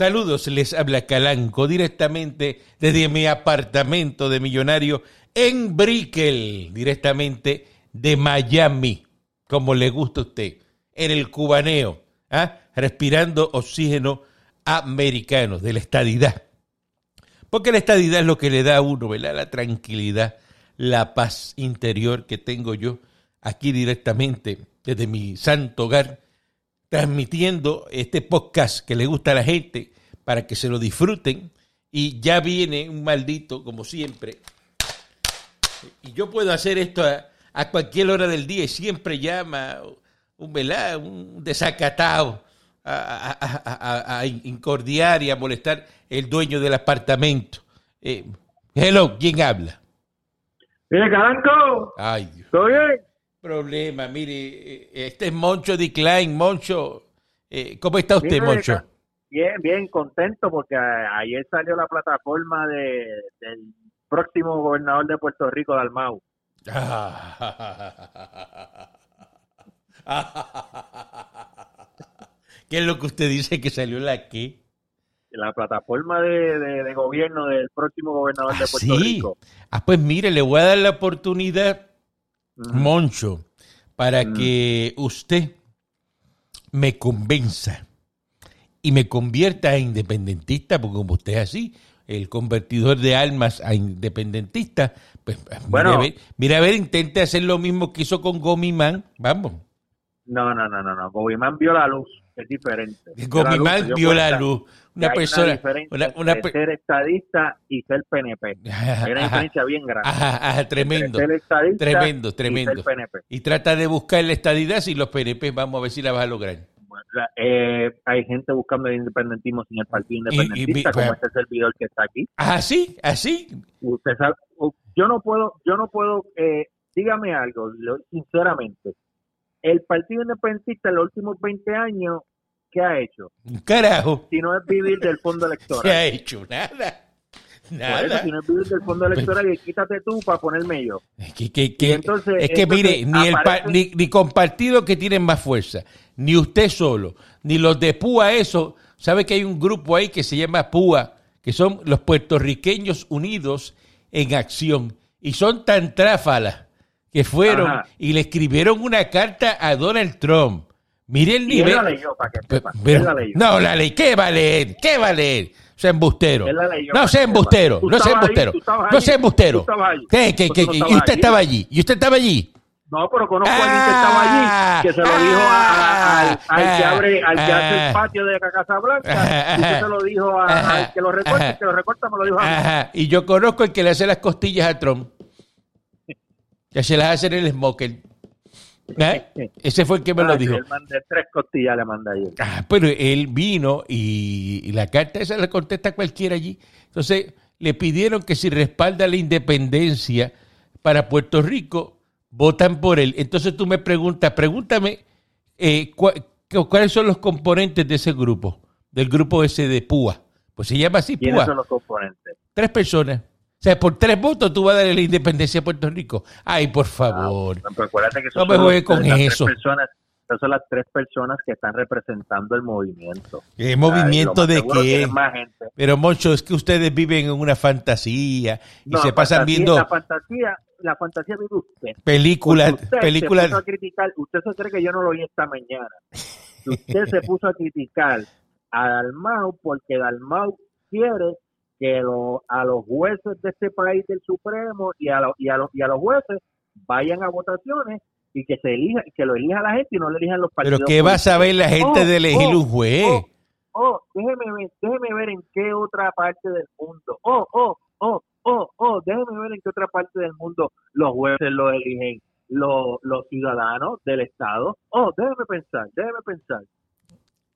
Saludos, les habla Calanco directamente desde mi apartamento de millonario en Brickell, directamente de Miami, como le gusta a usted, en el cubaneo, ¿ah? respirando oxígeno americano, de la estadidad. Porque la estadidad es lo que le da a uno, ¿verdad? La tranquilidad, la paz interior que tengo yo aquí directamente desde mi santo hogar transmitiendo este podcast que le gusta a la gente para que se lo disfruten. Y ya viene un maldito, como siempre. Y yo puedo hacer esto a, cualquier hora del día y siempre llama un, un desacatado a, incordiar y a molestar el dueño del apartamento. Eh, hello, ¿quién habla? Caranco. Ay, Dios. ¿Todo bien? Problema. Mire, eh, este es Moncho Decline. Moncho, eh, ¿cómo está usted, Moncho? Bien, bien, contento porque ayer salió la plataforma de, del próximo gobernador de Puerto Rico, Dalmau. ¿Qué es lo que usted dice que salió la qué? La plataforma de, gobierno del próximo gobernador de Puerto Rico. Ah, pues mire, le voy a dar la oportunidad Moncho, para mm. que usted me convenza y me convierta a independentista, porque como usted es así, el convertidor de almas a independentista, pues bueno, mira a ver, intente hacer lo mismo que hizo con Gomimán, vamos. No, no, no, no, no, Gomimán vio la luz, es diferente. Gomimán vio la luz una persona. Una, una, ser estadista y ser PNP. Hay una diferencia bien grande. Ajá, tremendo. tremendo, tremendo. Y, trata de buscar la estadidad y los PNP, vamos a ver si la vas a lograr. Eh, hay gente buscando el independentismo sin el partido independentista, como este servidor que está aquí. Así, así. Usted sabe, yo no puedo, yo no puedo, eh, dígame algo, sinceramente. El partido independentista en los últimos 20 años ¿qué ha hecho? Carajo. Si no es vivir del fondo electoral. ¿Qué ha hecho? Nada. Nada. si no es vivir del fondo electoral, y quítate tú para ponerme yo. Es que, entonces, es que mire, ni, el ni, ni con partidos que tienen más fuerza, ni usted solo, ni los de PUA, eso. ¿Sabe que hay un grupo ahí que se llama PUA, que son los puertorriqueños unidos en acción? Y son tan tráfalas que fueron y le escribieron una carta a Donald Trump Mire el nivel. No, la ley, ¿qué va a leer? ¿Qué va a leer? Sea embustero. No sea embustero, no sea embustero. No sea embustero. ¿Qué, qué, qué? ¿Y usted estaba allí? ¿Y usted estaba allí? No, pero conozco a alguien que estaba allí, ah. que se lo dijo al, que abre, al que hace el patio de Casa Blanca, y se lo dijo al que lo recorta, que lo recorta me lo dijo a mí. Y yo conozco el que le hace las costillas a Trump. Que se las hace en el smoker. ¿Eh? Ese fue el que me lo dijo. tres costillas, le mandé ayer. Ah, pero él vino y, la carta esa la contesta cualquiera allí. Entonces le pidieron que si respalda la independencia para Puerto Rico, votan por él. Entonces tú me preguntas, pregúntame eh, cuáles son los componentes de ese grupo, del grupo ese de PUA. Pues se llama así, ¿Quiénes son los componentes? Tres personas. O sea, por tres votos tú vas a darle la independencia a Puerto Rico. Ay, por favor. no, me juegue con eso. Personas, esas son las tres personas que están representando el movimiento. ¿El movimiento de qué? Pero, Moncho, es que ustedes viven en una fantasía y se pasan viendo... La fantasía, la fantasía vive usted. Películas. Películas. Usted se cree que yo no lo oí esta mañana. Usted se puso a criticar a Dalmau porque Dalmau quiere que a los jueces de este país del Supremo y a, y, a los, y a los jueces vayan a votaciones y que se elija, que lo elija la gente y no lo elijan los partidos. Pero ¿qué va a saber la gente de elegir oh, un juez? Oh, oh, déjeme ver, déjeme ver en qué otra parte del mundo. Oh, oh, oh, oh, oh, déjeme ver en qué otra parte del mundo los jueces lo eligen los, los ciudadanos del Estado. Oh, déjeme pensar, déjeme pensar.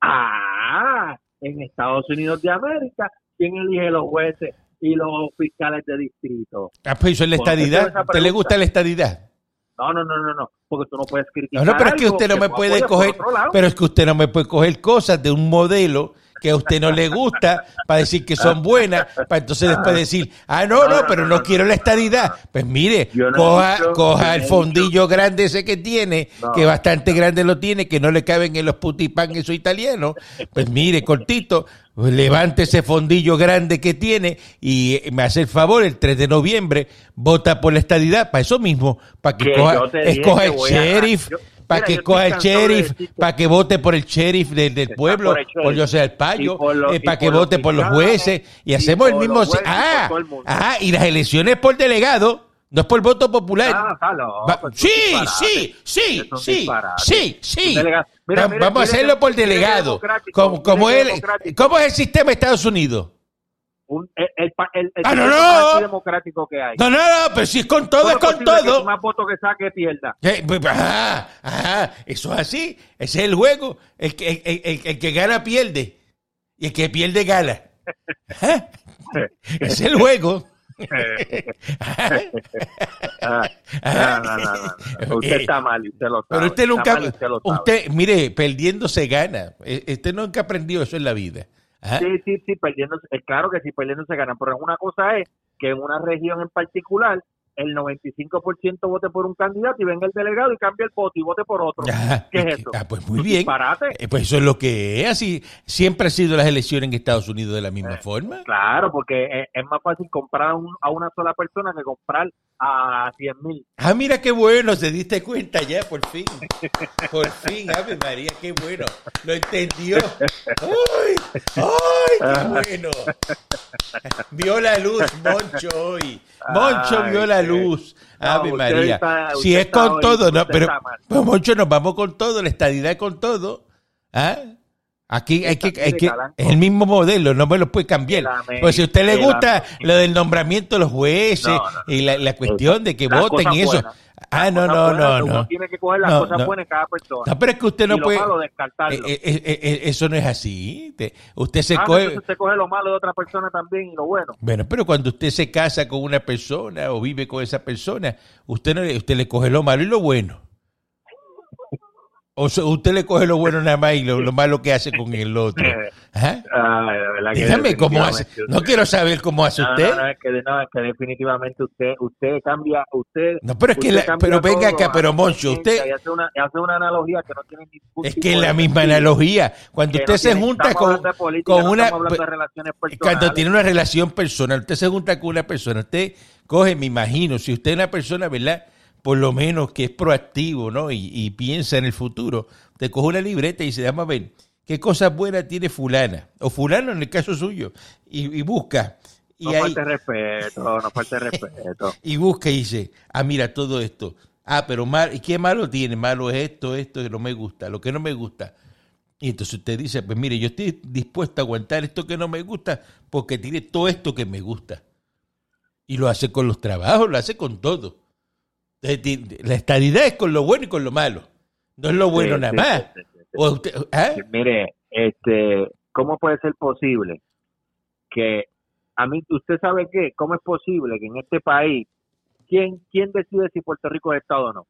Ah, en Estados Unidos de América quién elige los jueces y los fiscales de distrito. Ah, pues eso es la estadidad. ¿Te le gusta la estadidad? No, no, no, no, no, porque tú no puedes criticar. No, no pero es que usted no me puede coger, pero es que usted no me puede coger cosas de un modelo que a usted no le gusta para decir que son buenas, para entonces después decir, ah, no, no, pero no quiero la estadidad. Pues mire, coja, coja el fondillo grande ese que tiene, que bastante grande lo tiene, que no le caben en los putipán esos italianos. Pues mire, cortito, levante ese fondillo grande que tiene y me hace el favor, el 3 de noviembre, vota por la estadidad, para eso mismo, para que, Que coja, yo escoja el sheriff, yo- para mira, que yo coja el sheriff, para que vote por el sheriff del, pueblo, por el por sheriff. José Alpayo, Y por los- eh, para que vote por los jueces y y hacemos el mismo... jueces ah, el ajá, y las elecciones por delegado, no es por voto popular. Ah, está loco, Va- eso es sí, sí, sí, sí, sí, sí. Mira, mira, Vamos a hacerlo que- por que delegado. Como, como que democrático. ¿Cómo es el sistema de Estados Unidos? Un- el, el, el, el Ah, no, no. democrático que hay. No, no, no, pero si es con todo, ¿Cómo es con que todo. el más votos que saque pierda? Eh, pues, Ajá, ajá, eso es así. Ese es el juego. El que, el, el- el que gana pierde. Y el que pierde gana. Ajá. Ese es el juego. Ah, no, no, no. Usted está mal usted lo sabe. Pero usted nunca, mal usted usted, mire, perdiendo se gana. Eh, Usted nunca aprendió eso en la vida. Ajá. Sí, sí, sí, perdiendo, es claro que sí, perdiendo se ganan, pero una cosa es que en una región en particular el 95% vote por un candidato y venga el delegado y cambie el voto y vote por otro. Ajá. ¿Qué es eso? Ah, pues muy bien. Eh, Pues eso es lo que es así. Siempre han sido las elecciones en Estados Unidos de la misma Eh, forma. Claro, porque es, es más fácil comprar a, un- a una sola persona que comprar a 100 mil. Ah, mira qué bueno, se diste cuenta ya, por fin. Por fin, Ave María, qué bueno. Lo entendió. ¡Ay! ¡Ay, qué bueno! Vio la luz, Moncho, hoy. Moncho Ay, vio la luz. No, Ave usted María. está- si es con hoy- todo, no, pero pues, Moncho, nos vamos con todo, la estadidad es con todo. ¿Ah? Aquí hay que, hay que, es el mismo modelo, no me lo puede cambiar. Pues si a usted le gusta lo del nombramiento de los jueces No, no, no. y la, la cuestión de que voten y eso. Ah, no, no, no, no. tiene que coger las No, cosas buenas cada persona. No, pero es que usted no puede. eh, eh, eh, eso no es así. Te- usted se Ah, coge. usted coge lo malo de otra persona también y lo bueno. Bueno, pero cuando usted se casa con una persona o vive con esa persona, usted no usted le coge lo malo y lo bueno. O sea, usted le coge lo bueno nada más y lo, lo malo que hace con el otro. ¿Ah? Ah, Dígame cómo hace. No quiero saber cómo hace No, usted. No, no, es que, no, es que definitivamente usted, usted cambia, usted. No, pero es que la- pero venga acá, pero Moncho, usted- hace una, hace una analogía que no tiene ningún Es que es la misma sentido. analogía. Cuando usted se tiene- junta con, política, con una. Cuando tiene una relación personal, usted se junta con una persona, usted coge, me imagino, si usted es una persona, ¿verdad? Por lo menos que es proactivo, ¿no? Y, y piensa en el futuro, te coge una libreta y dice, vamos a ver, ¿qué cosas buenas tiene fulana? O fulano en el caso suyo, y, y busca. Y No ahí, falte respeto, no falte respeto. y busca y dice, ah, mira todo esto. Ah, pero mal, ¿y qué malo tiene? Malo es esto, esto que no me gusta, lo que no me gusta. Y entonces usted dice, pues mire, yo estoy dispuesto a aguantar esto que no me gusta porque tiene todo esto que me gusta. Y lo hace con los trabajos, lo hace con todo. La estadidad es con lo bueno y con lo malo. No es lo bueno Sí, nada sí, más. sí, sí, sí. O usted- ¿ah? Mire, este, ¿cómo puede ser posible que a mí, usted sabe qué, cómo es posible que en este país, ¿quién, quién decide si Puerto Rico es Estado o no?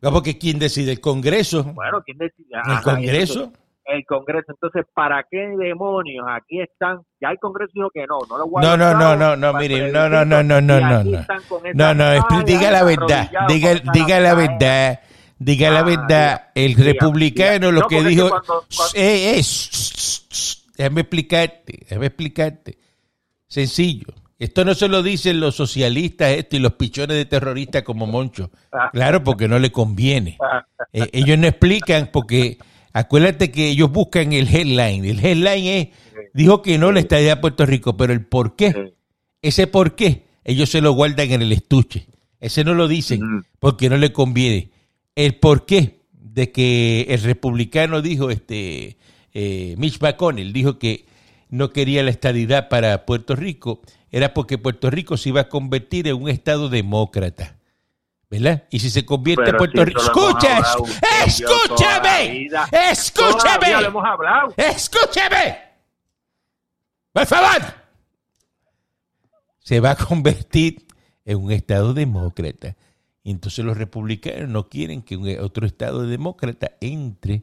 No, porque ¿quién decide? ¿El Congreso? Bueno, ¿quién decide? ¿El Ajá, Congreso? El Congreso. Entonces, ¿para qué demonios aquí están? Ya el Congreso dijo que no, no lo voy a No, no, no, no, no, mire, no, no, no, no, no, no, no. No, diga la verdad, diga, diga la verdad, diga la Ah, verdad. El republicano lo No, que es dijo, cuando- Eh, eh, déjame explicarte, déjame explicarte. Sencillo. Esto no se lo dicen los socialistas esto y los pichones de terroristas como Moncho. Ah. Claro, porque no le conviene. Eh, ellos no explican porque acuérdate que ellos buscan el headline. El headline es, dijo que no le estaría a Puerto Rico, pero el por qué, ese por qué, ellos se lo guardan en el estuche. Ese no lo dicen porque no le conviene. El por qué de que el republicano dijo, este, eh, Mitch McConnell dijo que no quería la estadidad para Puerto Rico, era porque Puerto Rico se iba a convertir en un estado demócrata. ¿Verdad? Y si se convierte Pero Puerto si Rico... ¡Escucha! ¡Escúchame! Todavía lo ¡Escúchame! hemos hablado. ¡Escúchame! ¡Por favor! Se va a convertir en un estado demócrata. Y entonces los republicanos no quieren que un- otro estado demócrata entre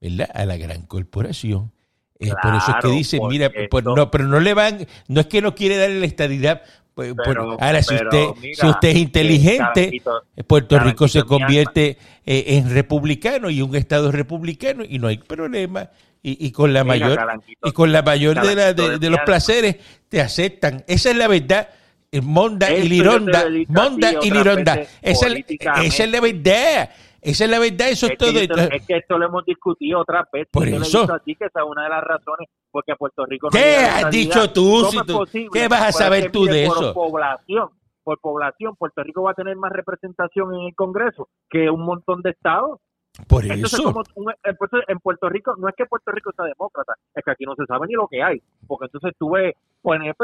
¿verdad? a la gran corporación. Es por eso es que dicen, mira, por- esto- no, pero no le van, no es que no quiere darle la estadidad. Pues, por- Pero- ahora, si usted, mira, si usted es eh, inteligente, Puerto Rico se convierte eh, en republicano y un estado republicano y no hay problema. y, y con la Mira, mayor y con la mayor de, la- de- los placeres te aceptan. Esa es la verdad. Eh, Monda Esto y Lironda, Monda y Lironda. esa es la verdad. Esa es la verdad. Eso es, Es todo. te- es que esto lo hemos discutido otras veces. Por Yo eso. dicho a ti que esa es una de las razones porque Puerto Rico no ¿Qué has dicho tú, ¿Cómo si tú- qué vas a saber tú de por eso? población, por población, Puerto Rico va a tener más representación en el Congreso que un montón de estados. Por Entonces, eso. como un- entonces, en Puerto Rico, no es que Puerto Rico sea demócrata, es que aquí no se sabe ni lo que hay. Porque entonces tú ves PNP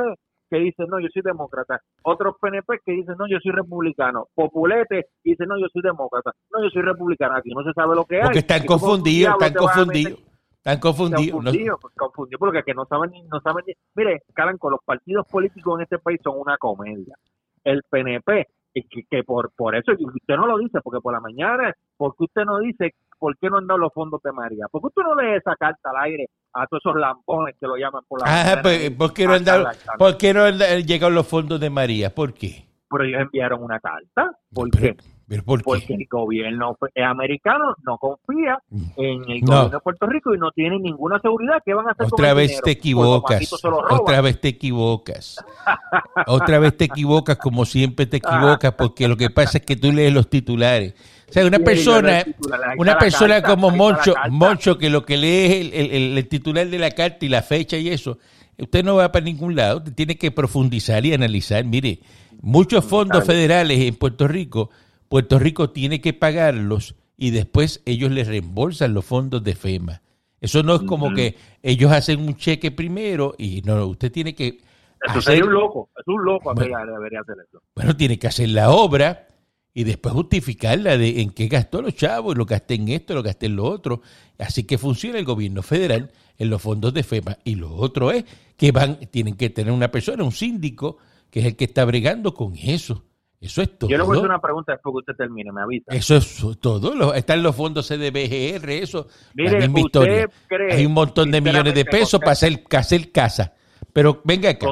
que dicen, no, yo soy demócrata. Otros PNP que dicen, no, yo soy republicano. Populete dicen, no, yo soy demócrata. No, yo soy republicano. Aquí no se sabe lo que hay. Porque están confundidos, están confundidos. Están confundidos. ¿no? confundidos, pues, confundidos, porque es que no saben ni, no saben ni- mire, Calanco, los partidos políticos en este país son una comedia. El PNP, que, que por, por eso, usted no lo dice, porque por la mañana, porque usted no dice por qué no han dado los fondos de María, porque usted no lee esa carta al aire a todos esos lampones que lo llaman por la Ah, pues, ¿por qué no han dado- charlatán. ¿por qué no han llegado los fondos de María? ¿Por qué? Pero ellos enviaron una carta, ¿por Pero- qué? pero ¿por qué? Porque el gobierno americano no confía en el No. gobierno de Puerto Rico y no tiene ninguna seguridad que van a hacer con Otra el vez dinero. te equivocas. Otra vez te equivocas. Otra vez te equivocas como siempre te equivocas porque lo que pasa es que tú lees los titulares. O sea, una persona, una persona carta, como Moncho. Moncho, que lo que lee es el, el- titular de la carta y la fecha y eso, usted no va para ningún lado, usted tiene que profundizar y analizar. Mire, muchos fondos federales en Puerto Rico, Puerto Rico tiene que pagarlos y después ellos le reembolsan los fondos de FEMA. Eso no es como que ellos hacen un cheque primero y no, usted tiene que Eso hacer, sería un loco, es un loco Bueno. debería hacer eso. bueno, tiene que hacer la obra y después justificarla de en qué gastó los chavos, lo gasté en esto, lo gasté en lo otro. Así que funciona el gobierno federal en los fondos de FEMA. Y lo otro es que van, tienen que tener una persona, un síndico, que es el que está bregando con eso. Eso es todo. Yo le voy a hacer una pregunta después que usted termine, me avisa. Eso es todo. Lo- están los fondos CDBGR, eso. Mire, la misma usted historia. cree, Hay un montón de millones de pesos para hacer, para hacer casa. Pero venga acá.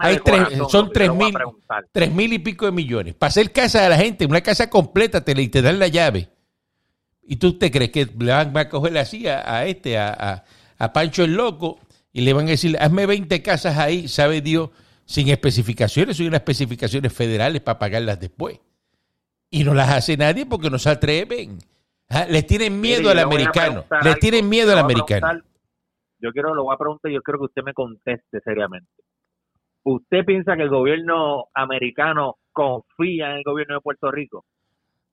Hay de tres- corazón, son tres mil, tres mil y pico de millones. Para hacer casa a la gente, una casa completa, te, le- te dan la llave. ¿Y tú te crees que le van a coger así a, a este, a, a- a Pancho el Loco, y le van a decir, hazme 20 casas ahí, sabe Dios, sin especificaciones, son unas especificaciones federales para pagarlas después. Y no las hace nadie porque no se atreven. Ah, Les tienen miedo Mire, al americano. Les tienen miedo al americano. Yo quiero, lo voy a preguntar y yo quiero que usted me conteste seriamente. ¿Usted piensa que el gobierno americano confía en el gobierno de Puerto Rico?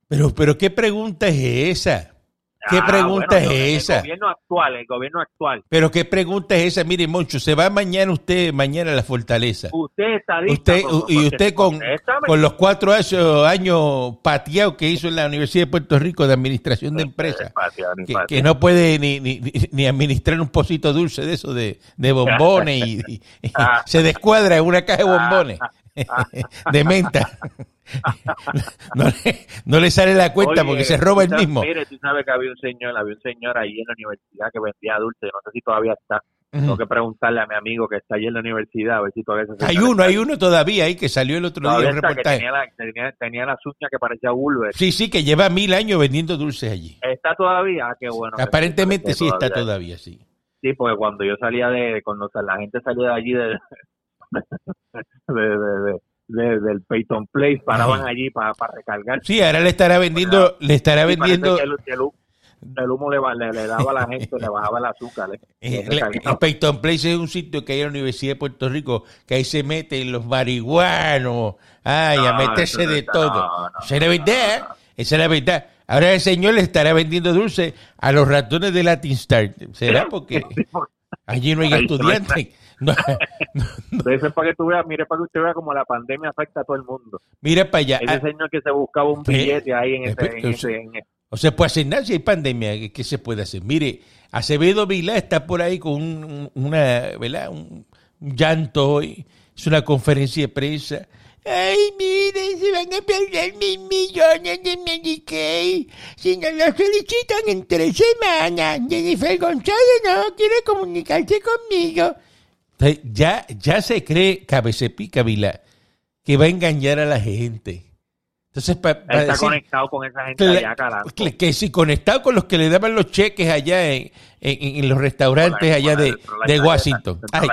Pero, pero ¿qué pregunta es esa? ¿Qué Ah, pregunta bueno, es el esa? gobierno actual, el gobierno actual. Pero ¿qué pregunta es esa? Mire, Moncho, se va mañana usted, mañana a la fortaleza. Usted está listo. Usted, y usted con, con los cuatro años, años pateados que hizo en la Universidad de Puerto Rico de Administración de Empresas, que, que no puede ni, ni, ni administrar un pocito dulce de eso, de, de bombones, y, y- y se descuadra en una caja de bombones de menta. No le, no le sale la cuenta porque se roba el mismo. Mire, tú sabes que había un señor, había un señor ahí en la universidad que vendía dulce, no sé si todavía está. Tengo que preguntarle a mi amigo que está allí en la universidad a ver si todavía se Hay uno, hay uno todavía ahí que salió el otro Todavía día un reportaje. tenía, la, tenía, tenía las uñas que parecía Bulber. Sí, sí, que lleva mil años vendiendo dulces allí. ¿Está todavía? Ah, qué bueno. que Aparentemente sí está todavía. todavía, sí. Sí, porque cuando yo salía de, cuando la gente salía de allí de, de, de- de- de- del Peyton Place, paraban allí para recargar. Sí, ahora le estará vendiendo, le estará vendiendo el, humo le, ba- le- le daba a la gente, le bajaba el azúcar. le- Eh, recargaba. el Peyton Place es un sitio que hay en la Universidad de Puerto Rico, que ahí se meten los marihuanos, ay, a meterse de está- todo. no, no, Esa es la verdad, no. esa es la verdad. Ahora el señor le estará vendiendo dulce a los ratones de Latin Star. ¿Será? Porque allí no hay Ahí No, Eso es para que tú veas, mire, para que usted vea cómo la pandemia afecta a todo el mundo. mira para allá. Ese Ah, señor que se buscaba un billete ahí en ese... En ese en- O se puede hacer nada si hay pandemia. ¿Qué, se puede hacer? Mire, Acevedo Vilá está por ahí con un, un- una, ¿verdad? Un, un llanto hoy. Es una conferencia de prensa. Ay, miren, se van a perder mil millones de Medicaid. Si no lo solicitan en tres semanas. Jennifer González no quiere comunicarse conmigo. Ya, ya se cree, cabecepica Vilá, que va a engañar a la gente. Entonces, pa- pa Está decir- conectado con esa gente allá, carajo. que, que sí, conectado con los que le daban los cheques allá en, en- en los restaurantes allá de, de Washington. Ay,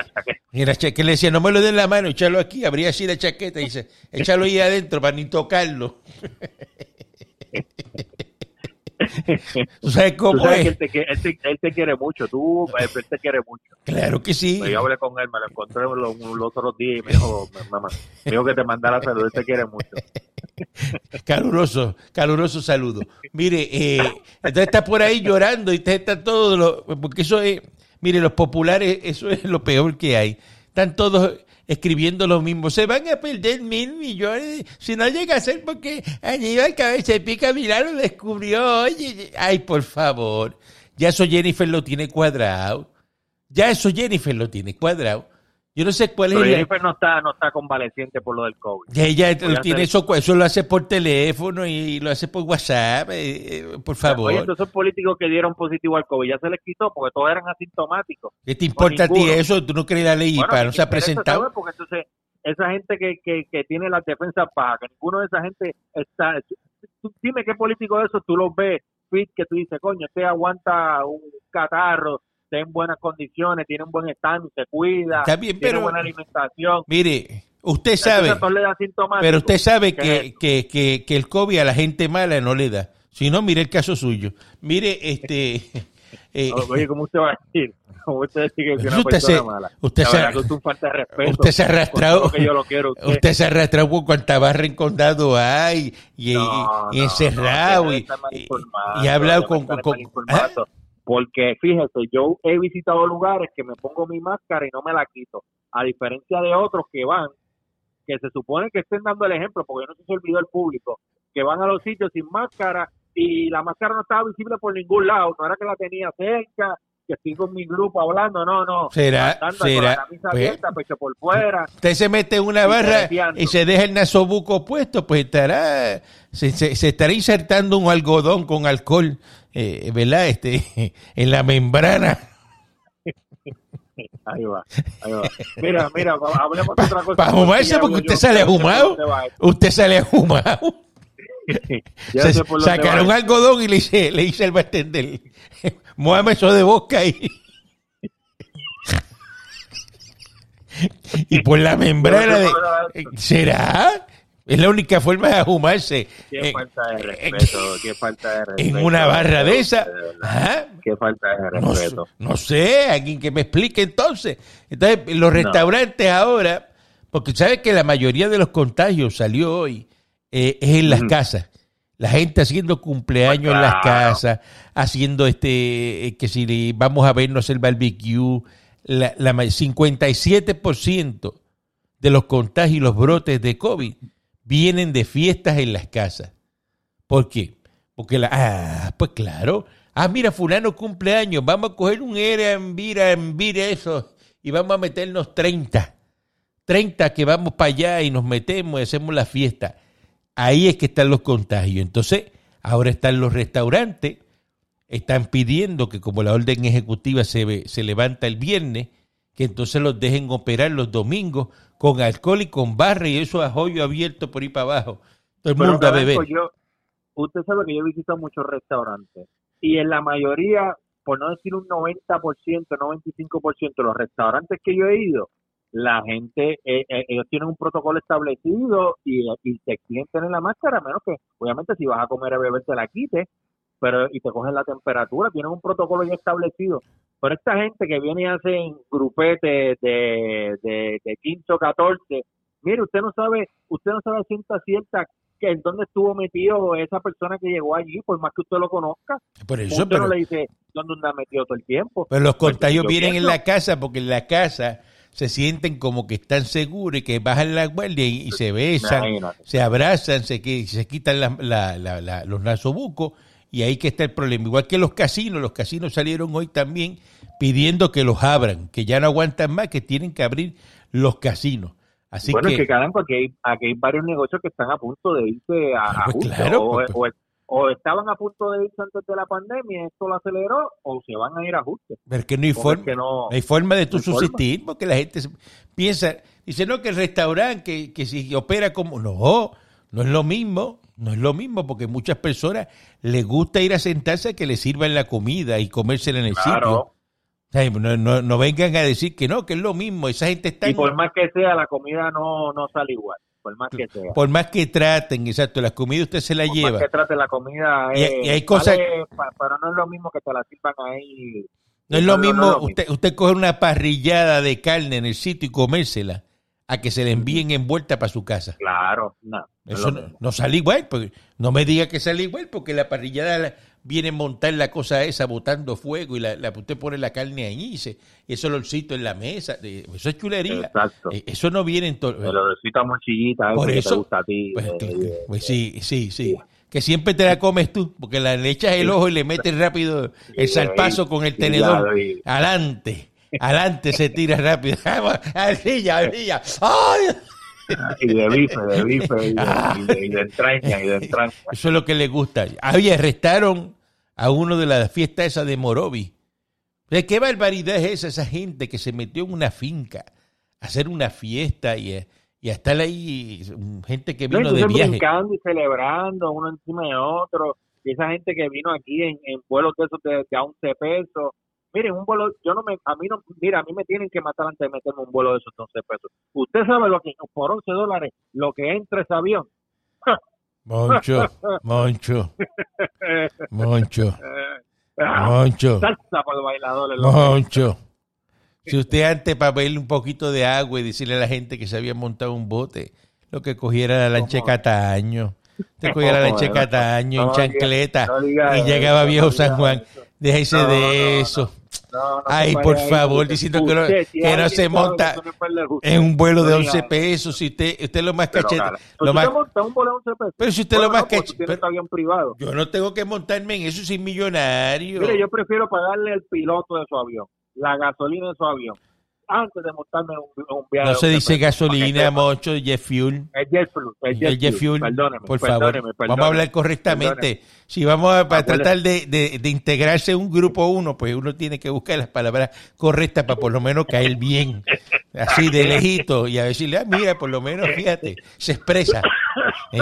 cha- que le decía, no me lo den la mano, échalo aquí, abría así la chaqueta y dice, échalo ahí adentro para ni tocarlo. ¿Tú sabes Tú cómo sabes que es? él te, qui- él, te, él te quiere mucho, tú, él él te quiere mucho. Claro que sí. Yo hablé con él, me lo encontré los, los otros días y me dijo, mamá, me dijo que te mandara salud, él te quiere mucho. Caluroso, caluroso saludo. Mire, eh, entonces está por ahí llorando y usted está todo, lo- porque eso es, mire, los populares, eso es lo peor que hay. Están todos escribiendo lo mismo. Se van a perder mil millones. Si no llega a ser porque Aníbal Cabeza de Pica Milán lo descubrió. Oye, ay, por favor. Ya eso Jennifer lo tiene cuadrado. Ya eso Jennifer lo tiene cuadrado. Yo no sé cuál Pero es el... Jennifer no está, no está convaleciente por lo del COVID. Ella Voy tiene eso, eso lo hace por teléfono y lo hace por WhatsApp, eh, eh, por favor. Oye, esos políticos que dieron positivo al COVID ya se les quitó porque todos eran asintomáticos. ¿Qué te importa a ti eso? ¿Tú no crees la ley Bueno, no se ha presentado? saber, Porque entonces, esa gente que, que, que tiene las defensas bajas, que ninguno de esa gente está. tú- dime qué político de esos tú los ves, fit, que tú dices, coño, este aguanta un catarro, está en buenas condiciones, tiene un buen stand, se cuida, tiene buena alimentación. Mire, usted sabe, pero usted sabe ¿Qué que, que, que, que el COVID a la gente mala no le da. Si no, mire el caso suyo. Mire, este... eh, Oye, ¿cómo usted va a decir? ¿Cómo usted dice que es una Usted persona se- mala? usted La se- verdad es un falta de respeto. usted se ha con arrastrado- todo lo que yo lo quiero. a Usted, Usted se arrastra por cuanta barra en condado hay y, y- No, y no, encerrado no, y, y- y ha hablado con... con- mal informado. Porque fíjese, yo he visitado lugares que me pongo mi máscara y no me la quito. A diferencia de otros que van, que se supone que estén dando el ejemplo, porque no se olvidó el público, que van a los sitios sin máscara y la máscara no estaba visible por ningún lado. No era que la tenía cerca, que estoy con mi grupo hablando, no, no. Será, será. la camisa Pues, abierta, pecho por fuera. Usted se mete en una barra y se deja el nasobuco puesto, pues estará, se, se- se estará insertando un algodón con alcohol, eh, ¿verdad? Este, en la membrana. Ahí va, ahí va. Mira, mira, hablemos de otra cosa. Para ahumarse, ya porque usted sale ahumado. Usted sale ahumado. Sacaron algodón y le hice, le hice el bartender. Muévame eso de boca y. y por la membrana de. ¿Será? Es la única forma de ahumarse. Qué Eh, falta de eh, respeto, qué falta de respeto. en una barra de esa. Qué falta de respeto. no sé, alguien que me explique entonces. Entonces, los restaurantes ahora, porque sabes que la mayoría de los contagios salió hoy, eh, es en las casas. La gente haciendo cumpleaños en las casas, haciendo este, eh, que si le- vamos a vernos el barbecue, la, la ma- 57% de los contagios y los brotes de COVID vienen de fiestas en las casas. ¿Por qué? Porque la, ah, pues claro. Ah, mira, fulano cumpleaños, vamos a coger un Airbnb, Airbnb eso, y vamos a meternos 30. 30 que vamos para allá y nos metemos y hacemos la fiesta. Ahí es que están los contagios. Entonces, ahora están los restaurantes, están pidiendo que como la orden ejecutiva se, se levanta el viernes, que entonces los dejen operar los domingos con alcohol y con barra y eso a joyo abierto por ahí para abajo. Todo el Pero, mundo a beber. yo, usted sabe que yo visito muchos restaurantes y en la mayoría, por no decir un 90%, 95% de los restaurantes que yo he ido, la gente, eh, eh, ellos tienen un protocolo establecido y, y te exigen tener la máscara, a menos que, obviamente, si vas a comer a beber, te la quites, pero y te cogen la temperatura, tienen un protocolo ya establecido. Pero esta gente que viene y hacen grupetes de, de, de 15 o 14, mire, usted no sabe, usted no sabe a ciencia cierta que en dónde estuvo metido esa persona que llegó allí, por más que usted lo conozca. Por eso, usted pero, no le dice dónde anda metido todo el tiempo. pero los contagios vienen en la casa porque en la casa se sienten como que están seguros y que bajan la guardia y, y se besan, se abrazan, se, se quitan la- la- la- la- los nasobucos y ahí que está el problema. Igual que los casinos, los casinos salieron hoy también pidiendo que los abran, que ya no aguantan más, que tienen que abrir los casinos. Así bueno, que, es que caramba, aquí hay, aquí hay varios negocios que están a punto de irse a, a Pues ajuste, claro, o, pues, o- o estaban a punto de irse antes de la pandemia, esto lo aceleró, o se van a ir a ajuste. pero es que no hay Porque forma. que no, No hay forma de tú No subsistir porque la gente piensa, dice, no, que el restaurante, que, que si opera como... No, no es lo mismo. No es lo mismo porque muchas personas les gusta ir a sentarse a que les sirvan la comida y comérsela en el sitio. Claro. No, no, no vengan a decir que no, que es lo mismo. Esa gente está... Y por más que sea, la comida no, no sale igual. Por más que sea. por más que traten, exacto, la comida usted se la Por lleva. más que trate la comida, Y- eh, y hay cosas- vale, pero no es lo mismo que te la sirvan ahí. No es lo mismo no usted, usted coger una parrillada de carne en el sitio y comérsela a que se le envíen envuelta para su casa. Claro, no. no es Eso no, sale igual, porque no me diga que sale igual, porque la parrillada la- viene a montar la cosa esa botando fuego y la, la- usted pone la carne ahí y se, ese olorcito en la mesa. Eso es chulería. Exacto. Eh, Eso no viene en todo. El olorcito a mochillita, Por eso te gusta a ti. Pues, eh, que- pues sí, sí, sí. Que siempre te la comes tú, porque la le echas el ojo y le metes rápido el salpazo con el tenedor. Adelante, adelante se tira rápido. Ardilla, ardilla. ¡Ay! y de bife, de bife, y de, Ah. y de- y de entraña, y de entraña. Eso es lo que le gusta. Oye, arrestaron a uno de las fiestas esa de Morovi. ¿De qué barbaridad es esa, esa gente que se metió en una finca a hacer una fiesta y, a- y a estar ahí, gente que No, vino de entonces viaje? brincando y celebrando uno encima de otro. Y esa gente que vino aquí en, en vuelos de esos de, de a 11 pesos. Miren, un vuelo, yo no me, a mí no, mira, a mí me tienen que matar antes de meterme un vuelo de esos de 11 pesos. Usted sabe lo que, por 11 dólares, lo que entra ese avión. Moncho, Moncho, Moncho, Moncho, salsa para los bailadores. loco. Moncho. Si usted antes para pedirle un poquito de agua y decirle a la gente que se había montado un bote, lo que cogiera la lancha. Cataño. Usted cogiera la lancha Cataño en chancleta y llegaba Viejo San Juan. Déjese de eso. No, no Ay, por ahí, favor, usted- diciendo que no- usted, si que no alguien se monta En un vuelo de no 11 diga pesos, si usted, usted lo más Pero, cachete. cara, lo más- monta un vuelo de 11 pesos. pero si usted Bueno, lo más no, pues cachete. avión privado. Yo no tengo que montarme en eso sin millonario. Mire, yo prefiero pagarle el piloto de su avión, la gasolina de su avión, antes de montarme en un, viaje. no se 11 dice gasolina, sepa. Moncho, jet fuel. Es jet fuel. Jet, El jet fuel, Perdóneme, por favor. perdóneme, Vamos a hablar correctamente. Si vamos a para tratar de, de- de integrarse en un grupo uno, pues uno tiene que buscar las palabras correctas para por lo menos caer bien, así de lejito, y a decirle, ah, mira, por lo menos, fíjate, se expresa. Eh,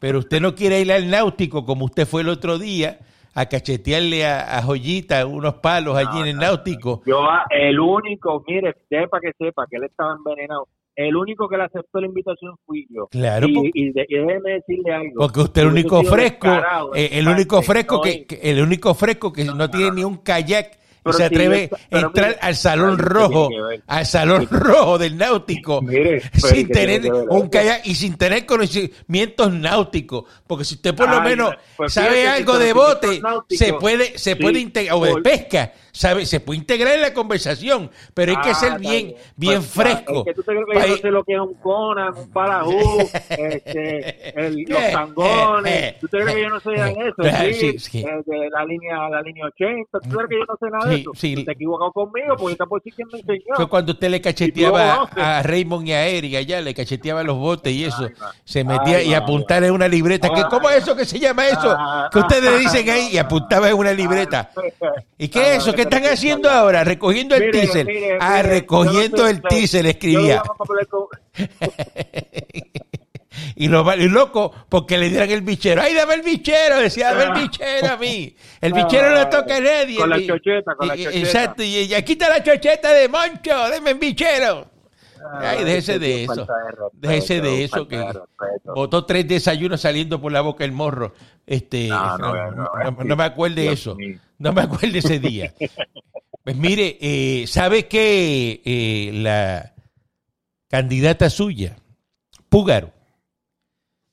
pero usted no quiere ir al náutico como usted fue el otro día a cachetearle a, a Joyita unos palos allí en el náutico. Yo, ah, el único, mire, sepa que sepa que él estaba envenenado. El único que le aceptó la invitación fui yo. Claro, y, porque- y, de- y déjeme decirle algo. Porque usted el Hubiese único fresco, eh, el único fresco que, es- que- el único fresco que no, no, tiene ni un kayak Pero se atreve a entrar mire, al salón ay, ¿qué rojo, al salón rojo del náutico, Mire, sin ¿qué tiene tener que un kayak y sin tener conocimientos náuticos, porque si usted por lo Ay, menos pues sabe algo de bote, se puede, se sí, puede integrar, o de pesca, sabe, se puede integrar en la conversación, pero hay que Ah, ser está bien, bien Pues, fresco. Es que tú te crees que Pa' yo no ir- sé lo que es un Conan, un Balajú, este, el- los Eh, tangones. eh, ¿Tú te crees que yo no sé de eso? eh, Sí, sí, sí. eh, de la línea, la línea 80. ¿Tú crees que yo no sé nada de Sí, eso? sí. Te equivocado conmigo porque puedo decir quién me enseñó. Fue cuando usted le cacheteaba a Raymond y a Eric allá, le cacheteaba los botes y eso. Ay. Se metía Ay, y apuntaba en una libreta. ¿Qué, Ay, ¿Cómo es eso que se llama eso? Ah, Que ustedes ah, dicen ahí y apuntaba en una libreta. ¿Y qué Ah, es eso? ¿Qué están haciendo ahora? Recogiendo el Mire, Ah, mire, recogiendo no sé el yo escribía. con- Y lo y loco porque le dieran el bichero. ¡Ay, dame el bichero! Decía, dame el bichero a mí. El bichero no toca a nadie. Con la chocheta, con la chocheta. Exacto. Y ella, quita la chocheta de Moncho, deme el bichero. Ay, Ah, déjese qué de eso. Déjese de eso que botó tres desayunos saliendo por la boca el morro. Este, No, no, no, no, me acuerdo de Dios eso. No me acuerdo ese día. Pues mire, eh, ¿sabe que eh, la candidata suya, Púgaro,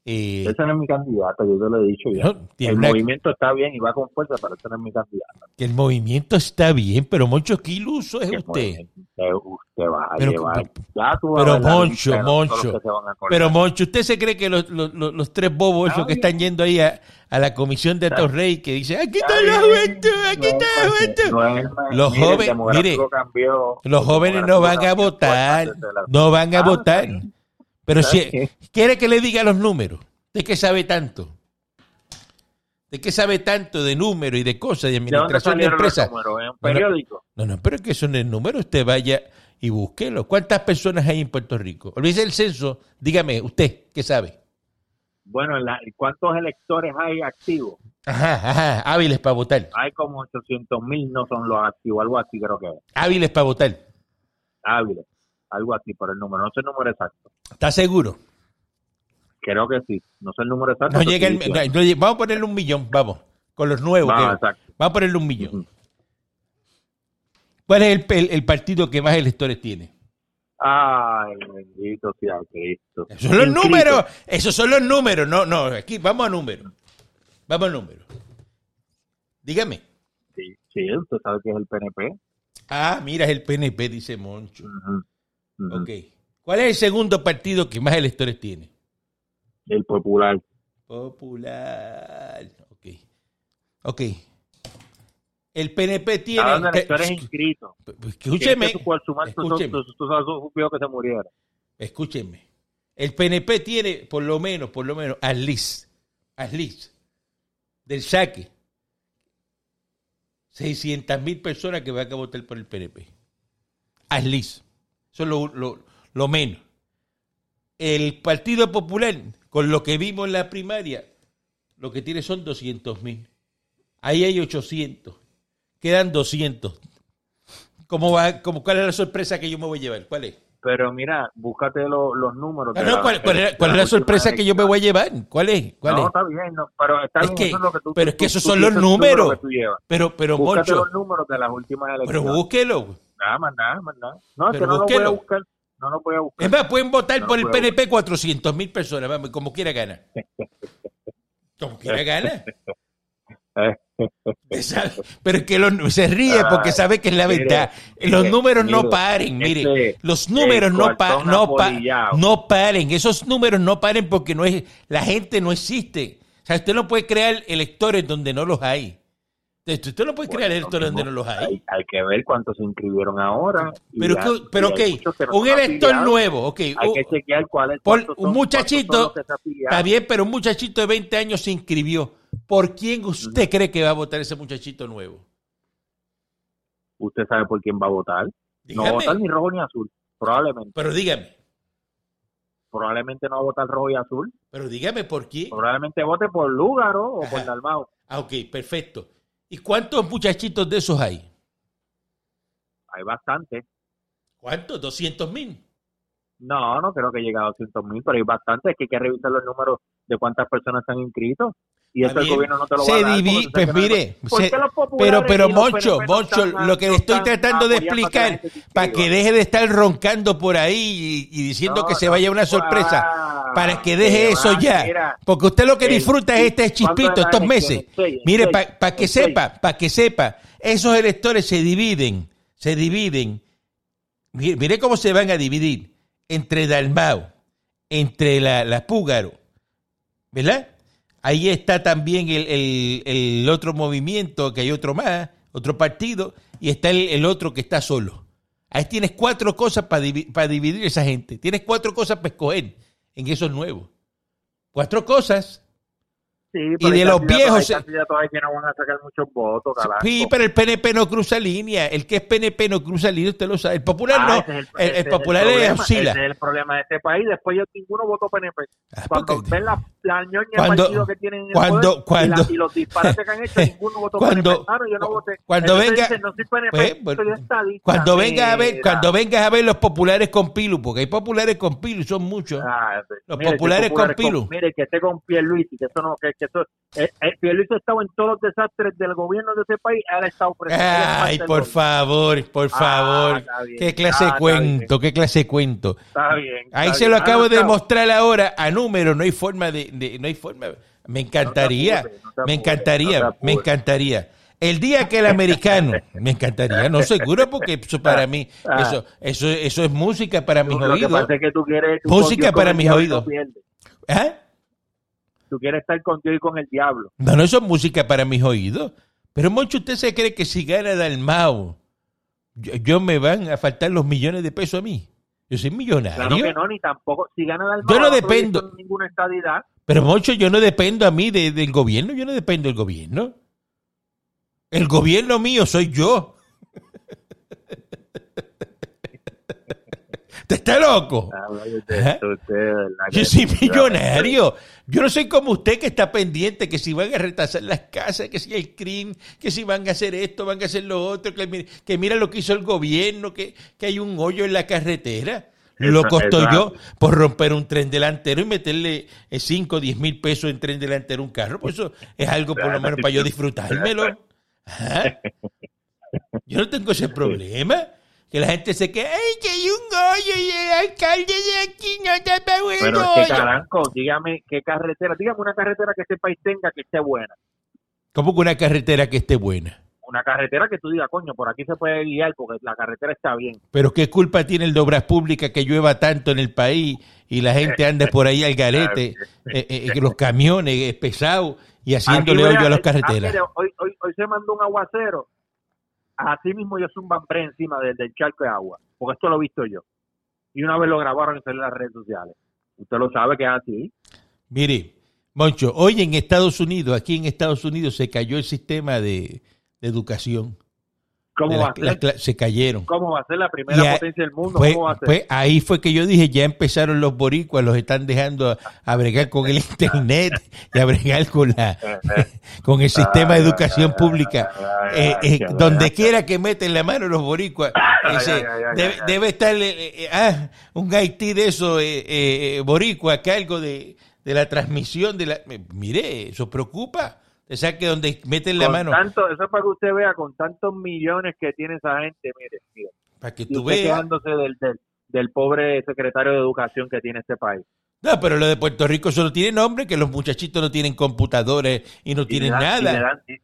eh, Ese no es mi candidato, yo te lo he dicho ya. no, el una- movimiento está bien y va con fuerza, pero ese no es mi candidato. que el movimiento está bien, pero Moncho, ¿qué iluso es usted? Usted, va a Pero- llevar. Ya tú pero la Moncho, Moncho. Pero Moncho, ¿usted se cree que los, los- los- tres bobos esos que están yendo ahí a, a la comisión de Torrey que dicen, aquí está la juventud, aquí está la no es juventud? Los jóvenes- mire, Los jóvenes no van a cambió votar, la- no van a Ah, votar. Pero si quiere que le diga los números, ¿de qué sabe tanto? ¿De qué sabe tanto de números y de cosas de ¿De administración de los empresas? números? ¿En un No, no. periódico? No, no, pero es que son el número, usted vaya y búsquelo. ¿Cuántas personas hay en Puerto Rico? Olvídese el censo, dígame, usted, ¿qué sabe? Bueno, la, ¿cuántos electores hay activos? Ajá, ajá, hábiles para votar. Hay como 800 mil, no son los activos, algo así creo que es. Hábiles para votar. Hábiles, algo así por el número, no sé el número exacto. ¿Estás seguro? Creo que sí, no sé el número exacto. No pero llega sí el- dice. no, no, vamos a ponerle un millón, vamos, con los nuevos. Que- vamos a ponerle un millón. ¿Cuál es el, el- el partido que más electores tiene? Ay, bendito sea Cristo. Esos son los números, esos son los números. No, no, aquí vamos a números. Vamos a números. Dígame. Sí, sí, usted sabe que es el PNP. Ah, mira, es el PNP, dice Moncho. Ujú, ujú. Ok. ¿Cuál es el segundo partido que más electores tiene? El popular. Popular. Ok. Ok. El PNP tiene. Electores inscritos. escúcheme. Tus- escúcheme. Escúchenme. El PNP tiene por lo menos, por lo menos, a Liz, a Liz, del saque, 600 mil personas que van a votar por el PNP. A Liz. Eso es lo, lo- lo menos. El Partido Popular, con lo que vimos en la primaria, lo que tiene son 200 mil. Ahí hay 800. Quedan 200. ¿Cómo va, cómo, ¿Cuál es la sorpresa que yo me voy a llevar? ¿Cuál es? Pero mira, búscate lo- los números. Ah, no, ¿cuál, cuál es, de cuál es la sorpresa que yo me voy a llevar? ¿Cuál es? ¿Cuál no, es? está bien, no, pero está Es bien, que- eso es lo que tú- pero es que esos tú son los números. Pero, pero, Búscate Moncho, los números de las últimas pero elecciones. búsquelo. Nada más, nada más, nada. No, Pero que no lo voy a buscar. No lo voy a buscar. Es más, pueden votar No por el. PNP 400 mil personas, vamos, como quiera gana. Como quiera gana. Pero es que lo- se ríe porque sabe que es la verdad. Los números no paren, mire. este, Los números no, pa- cuartón no, pa- no paren. Esos números no paren porque no es, la gente no existe. O sea, usted no puede crear electores donde no los hay. Usted usted no puede crear Bueno, electores donde no los hay. Hay, hay que ver cuántos se inscribieron ahora. Pero, ya- que- pero ok, que un elector afiliados. nuevo, ok. Hay que chequear cuál es por- un muchachito. Está bien, pero un muchachito de 20 años se inscribió. ¿Por quién usted cree que va a votar ese muchachito nuevo? Usted sabe por quién va a votar. No va a votar ni rojo ni azul. Probablemente. Pero dígame, Probablemente no va a votar rojo y azul. pero dígame por quién. Probablemente vote por Lúgaro o por. Dalmau. Ah, ok, perfecto. ¿Y cuántos muchachitos de esos hay? Hay bastante. ¿Cuántos? ¿200 mil? No, no creo que llegue a 200 mil, pero hay bastante. Es que hay que revisar los números de cuántas personas están inscritos. Y eso el gobierno no te lo Se va a dar. divi- pues que mire, ¿Por se- qué los populares pero, pero Moncho, Moncho, lo que le estoy tratando de que explicar, para que deje de estar roncando por ahí y, y diciendo No, que se vaya una sorpresa, ah, para que deje que eso ya. mira, Porque usted lo que el- disfruta es este ¿cuándo chispito estos meses. Mire, para que en seis. sepa, para que sepa, esos electores se dividen, se dividen. Mire, mire cómo se van a dividir entre Dalmau, entre la, la Púgaro, ¿verdad? Ahí está también el, el- otro movimiento, que hay otro más, otro partido, y está el, otro que está solo. Ahí tienes cuatro cosas para dividir esa gente. Tienes cuatro cosas para escoger en esos nuevos. Cuatro cosas. Sí, Y de los viejos hay que no van a sacar muchos votos, carajo. Sí, pero el PNP no cruza línea. El que es PNP no cruza línea, usted lo sabe. El popular Ah, no. es El, el ese es popular problema, es oscila. Ese es el problema de este país. Después yo ninguno votó PNP. Ah, Cuando porque- ven la, la ñoña de Cuando- partido que tienen en el cuando- poder cuando- y, la- y los disparates que han hecho, ninguno votó Cuando- PNP. No, yo no voté. cuando Entonces venga- dicen, no soy PNP, pues, bueno, soy estadista. Cuando vengas a ver, cuando vengas a ver los populares con Pilu, porque hay populares con Pilu, son muchos. Ah, Los mire, populares con Pilu. Mire, que esté con Pierluisi, que eso no, que, que eso, eh, eh, Pierluisi ha estado en todos los desastres del gobierno de ese país, él ha estado presente. Ay, por favor, por Ah, favor. Qué clase Ah, de cuento, qué clase de cuento. Está bien. Ahí se lo Ah, acabo no, de demostrar ahora a número, no hay forma de, de- no hay forma. Me encantaría, no me encantaría, me encantaría. El día que el americano, me encantaría, no seguro porque eso para mí, eso, eso, eso es música para mis Lo que oídos. pasa es que tú quieres... tú Música para mis oídos. ¿Ah? Tú quieres estar con Dios y con el diablo. No, no, eso es música para mis oídos. Pero mucho usted se cree que si gana Dalmao, yo, yo me van a faltar los millones de pesos a mí. Yo soy millonario. Claro que no, ni tampoco. Si gana el Yo no dependo. ninguna estadidad. Pero mucho yo no dependo a mí de- del gobierno, yo no dependo del gobierno. El gobierno mío soy yo. ¿Usted está loco? Ah, usted, usted, ¿verdad Yo soy millonario. Yo no soy como usted que está pendiente que si van a retrasar las casas, que si el crimen, que si van a hacer esto, van a hacer lo otro, que, mi- que mira lo que hizo el gobierno, que, que hay un hoyo en la carretera. Lo costó yo por romper un tren delantero y meterle 5 o 10 mil pesos en tren delantero a un carro. Pues eso es algo por lo menos para yo disfrutármelo. Ajá. Yo no tengo ese problema. Que la gente se quede, ay, que hay un hoyo y el alcalde de aquí no tapa el Pero es hoyo". que Caranco, dígame qué carretera, dígame una carretera que este país tenga que esté buena. ¿Cómo que una carretera que esté buena? Una carretera que tú digas, coño, por aquí se puede guiar porque la carretera está bien. Pero qué culpa tiene el de obras públicas que llueva tanto en el país y la gente ande por ahí al garete, eh, eh, que los camiones eh, pesados y haciéndole hoyo a las ah, carreteras. hoy, hoy, hoy se mandó un aguacero. Así mismo yo un bre encima del, del charco de agua. Porque esto lo he visto yo. Y una vez lo grabaron en las redes sociales. Usted lo sabe que es así. Mire, Moncho, hoy en Estados Unidos, aquí en Estados Unidos se cayó el sistema de, de educación. ¿Cómo va, a ser? se cayeron. ¿Cómo va a ser la primera a- potencia del mundo? ¿Cómo va a ser? ahí fue que yo dije, ya empezaron los boricuas, los están dejando a, a bregar con el internet y a bregar con la con el sistema de educación pública. Eh, eh, donde quiera que meten la mano los boricuas, ese, debe, debe estar eh, ah, un Haití de eso, eh, eh, boricua, a cargo de, de la transmisión de la... Mire, eso preocupa. O sea, que donde meten la Con mano, tanto, eso es para que usted vea con tantos millones que tiene esa gente, mire, mire. para que Y tú veas. quejándose del, del, del pobre secretario de educación que tiene este país. No, pero lo de Puerto Rico solo tiene nombre, que los muchachitos no tienen computadores y no Y tienen dan- nada. Y, dan- y-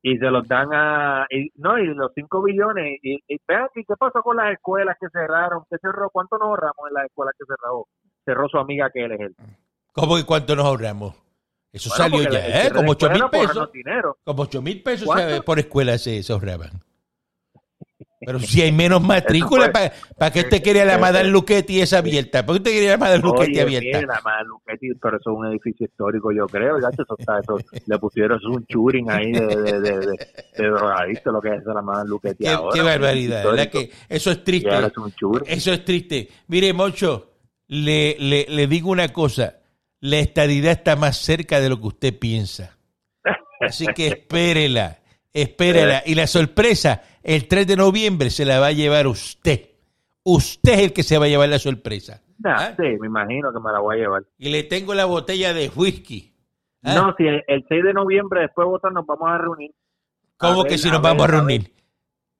y se los dan a... y- no, y los 5 billones. Y, y vean aquí, ¿qué pasó con las escuelas que cerraron? ¿Qué cerró? ¿Cuánto nos ahorramos en las escuelas que cerró? Cerró su amiga que él es él. ¿Cómo que cuánto nos ahorramos? Eso Bueno, salió ya, ¿eh? Como 8 mil por pesos. Como 8 mil pesos por escuela se, se ahorraban. Pero si hay menos matrícula, ¿para qué usted quería la Madame Luchetti esa abierta? ¿Para qué usted quería la Madame Luchetti Oye, abierta? más Luchetti, pero eso es un edificio histórico, yo creo. Ya eso está, eso, le pusieron un churing ahí de, de, de, de, de drogadicto, lo que es la más Luchetti Qué, ahora. qué barbaridad, ¿verdad? Que eso es triste. es. Eso es triste. Mire, Moncho, le, le, le digo una cosa. La estadidad está más cerca de lo que usted piensa. Así que espérela, espérela. Y la sorpresa, el 3 de noviembre se la va a llevar usted. Usted es el que se va a llevar la sorpresa. ¿Ah? Sí, me imagino que me la voy a llevar. Y le tengo la botella de whisky. ¿Ah? No, si el, el 6 de noviembre después de votar nos vamos a reunir. ¿Cómo a que ver, si nos vamos a reunir?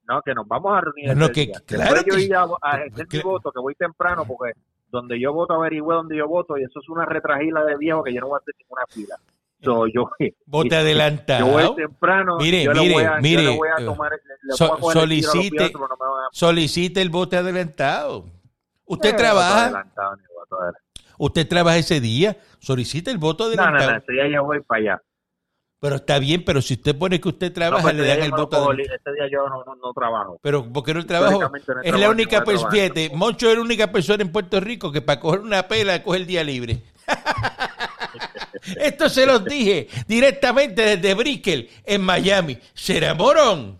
No, que nos vamos a reunir. No, que- claro yo ir a, a ejercer mi voto, que voy temprano, porque donde yo voto averigüe donde yo voto y eso es una retragila de viejo que yo no voy a hacer ninguna fila. So, yo, Vote yo adelantado. voy temprano, Mire, yo mire, voy a, yo mire, le voy a eh, tomar, so- voy a a solicite- no a- Solicite el vote adelantado. Usted Eh, voto trabaja, adelantado, voto adelantado. usted trabaja ese día, solicite el voto No, no, adelantado. no, ese día yo voy para allá. Pero está bien, pero si usted pone que usted No, trabaja, pues, le ese dan el no voto Ese día yo no, no, no trabajo. Pero porque no el trabajo no es la trabajo, única no voy a persona, fíjate, Moncho es la única persona en Puerto Rico que para coger una pela coge el día libre. Esto se los dije directamente desde Brickell, en Miami. ¿Será morón?